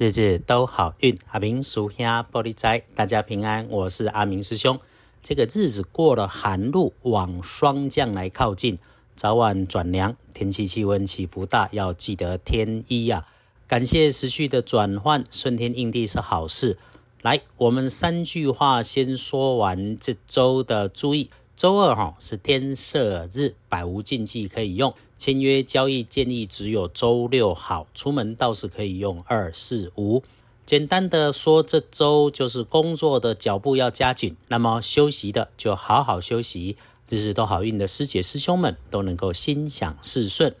日日都好运，阿明属下玻璃斋，大家平安，我是阿明师兄。这个日子过了寒露，往霜降来靠近，早晚转凉，天气气温起伏大，要记得添衣呀。感谢时序的转换，顺天应地是好事。来，我们三句话先说完这周的注意。周二哈是天赦日，百无禁忌可以用。签约交易建议只有周六好，出门倒是可以用二四五。简单的说，这周就是工作的脚步要加紧，那么休息的就好好休息。日日都好运的师姐师兄们都能够心想事顺。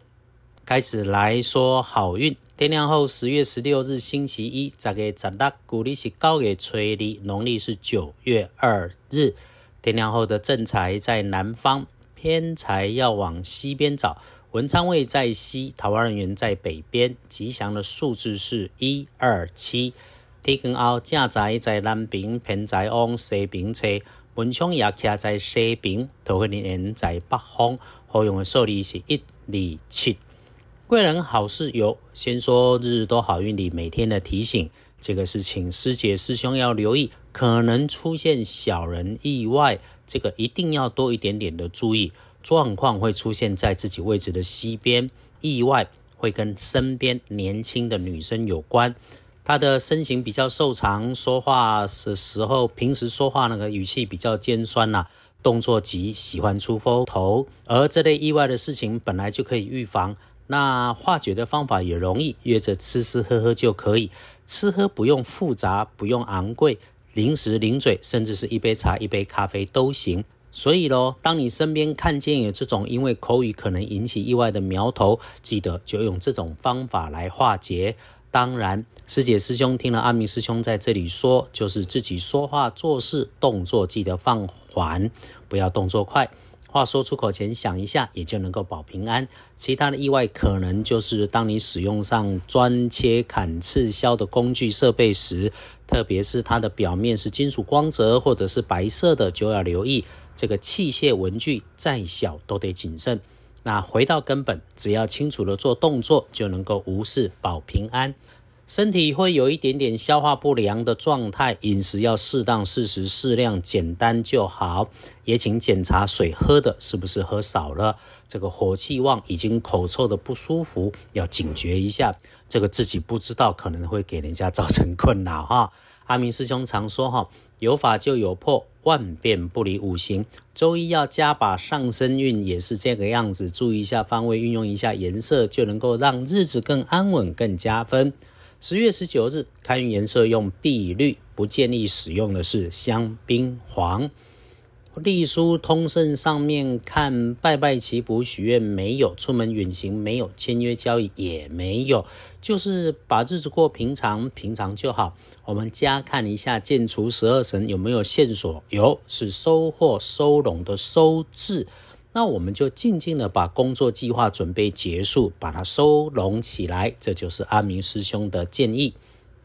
开始来说好运，天亮后十月十六日星期一，十月十六，古历是高月初二，农历是九月二日。天亮后的正财在南方，偏财要往西边找。文昌位在西，桃花人员在北边。吉祥的数字是一二七。天光后正财在南边，偏财往西边车。文昌也徛在西边，桃花人员在北方。好用的数字是一二七。贵人好事有，先说日日都好运里每天的提醒。这个是请师姐师兄要留意，可能出现小人意外，这个一定要多一点点的注意。状况会出现在自己位置的西边，意外会跟身边年轻的女生有关。她的身形比较瘦长，说话的时候，平时说话那个语气比较尖酸呐，动作急，喜欢出风头。而这类意外的事情本来就可以预防。那化解的方法也容易，约着吃吃喝喝就可以。吃喝不用复杂，不用昂贵，零食零嘴，甚至是一杯茶、一杯咖啡都行。所以咯，当你身边看见有这种因为口语可能引起意外的苗头，记得就用这种方法来化解。当然，师姐师兄听了阿明师兄在这里说，就是自己说话做事动作记得放缓，不要动作快。话说出口前想一下，也就能够保平安。其他的意外可能就是当你使用上钻切、砍、刺、削的工具设备时，特别是它的表面是金属光泽或者是白色的，就要留意。这个器械文具再小都得谨慎。那回到根本，只要清楚的做动作，就能够无事保平安。身体会有一点点消化不良的状态，饮食要适当、适时、适量，简单就好。也请检查水喝的是不是喝少了。这个火气旺，已经口臭的不舒服，要警觉一下。这个自己不知道，可能会给人家造成困扰哈。阿明师兄常说哈，有法就有破，万变不离五行。周一要加把上升运，也是这个样子。注意一下方位，运用一下颜色，就能够让日子更安稳、更加分。十月十九日，开运颜色用碧绿，不建议使用的是香槟黄。隶书通胜上面看拜拜祈福许愿没有，出门远行没有，签约交易也没有，就是把日子过平常，平常就好。我们加看一下建除十二神有没有线索？有，是收获收拢的收字。那我们就静静的把工作计划准备结束，把它收拢起来，这就是阿明师兄的建议。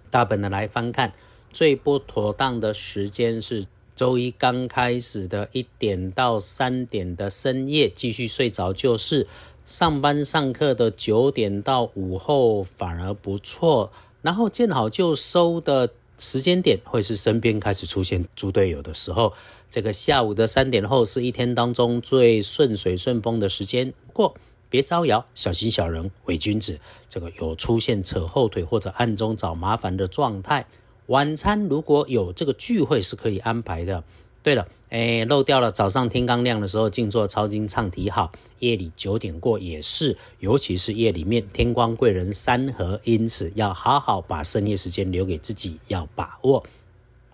大本的来翻看，最不妥当的时间是周一刚开始的一点到三点的深夜，继续睡着就是。上班上课的九点到午后反而不错，然后见好就收的。时间点会是身边开始出现猪队友的时候，这个下午的三点后是一天当中最顺水顺风的时间。过别招摇，小心小人伪君子，这个有出现扯后腿或者暗中找麻烦的状态。晚餐如果有这个聚会是可以安排的。对了，哎，漏掉了。早上天刚亮的时候静坐抄经唱题好，夜里九点过也是，尤其是夜里面天光贵人三合，因此要好好把深夜时间留给自己，要把握。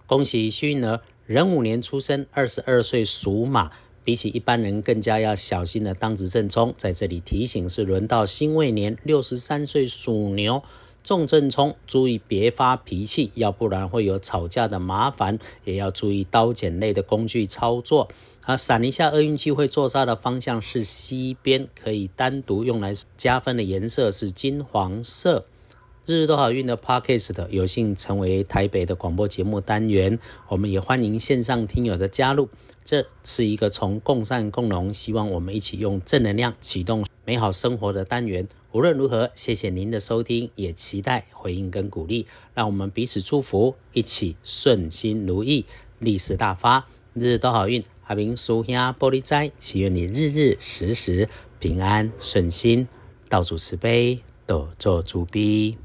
恭喜幸运儿，壬午年出生，二十二岁属马，比起一般人更加要小心的当值正冲。在这里提醒是轮到辛未年，六十三岁属牛。重正冲，注意别发脾气，要不然会有吵架的麻烦。也要注意刀剪类的工具操作。啊，闪一下厄运机会坐煞的方向是西边，可以单独用来加分的颜色是金黄色。日日都好运的 Podcast 有幸成为台北的广播节目单元，我们也欢迎线上听友的加入。这是一个从共善共荣，希望我们一起用正能量启动美好生活的单元。无论如何，谢谢您的收听，也期待回应跟鼓励，让我们彼此祝福，一起顺心如意，利市大发，日日都好运。阿明叔兄玻璃斋，祈愿你日日时时平安顺心，道主慈悲，多做主逼。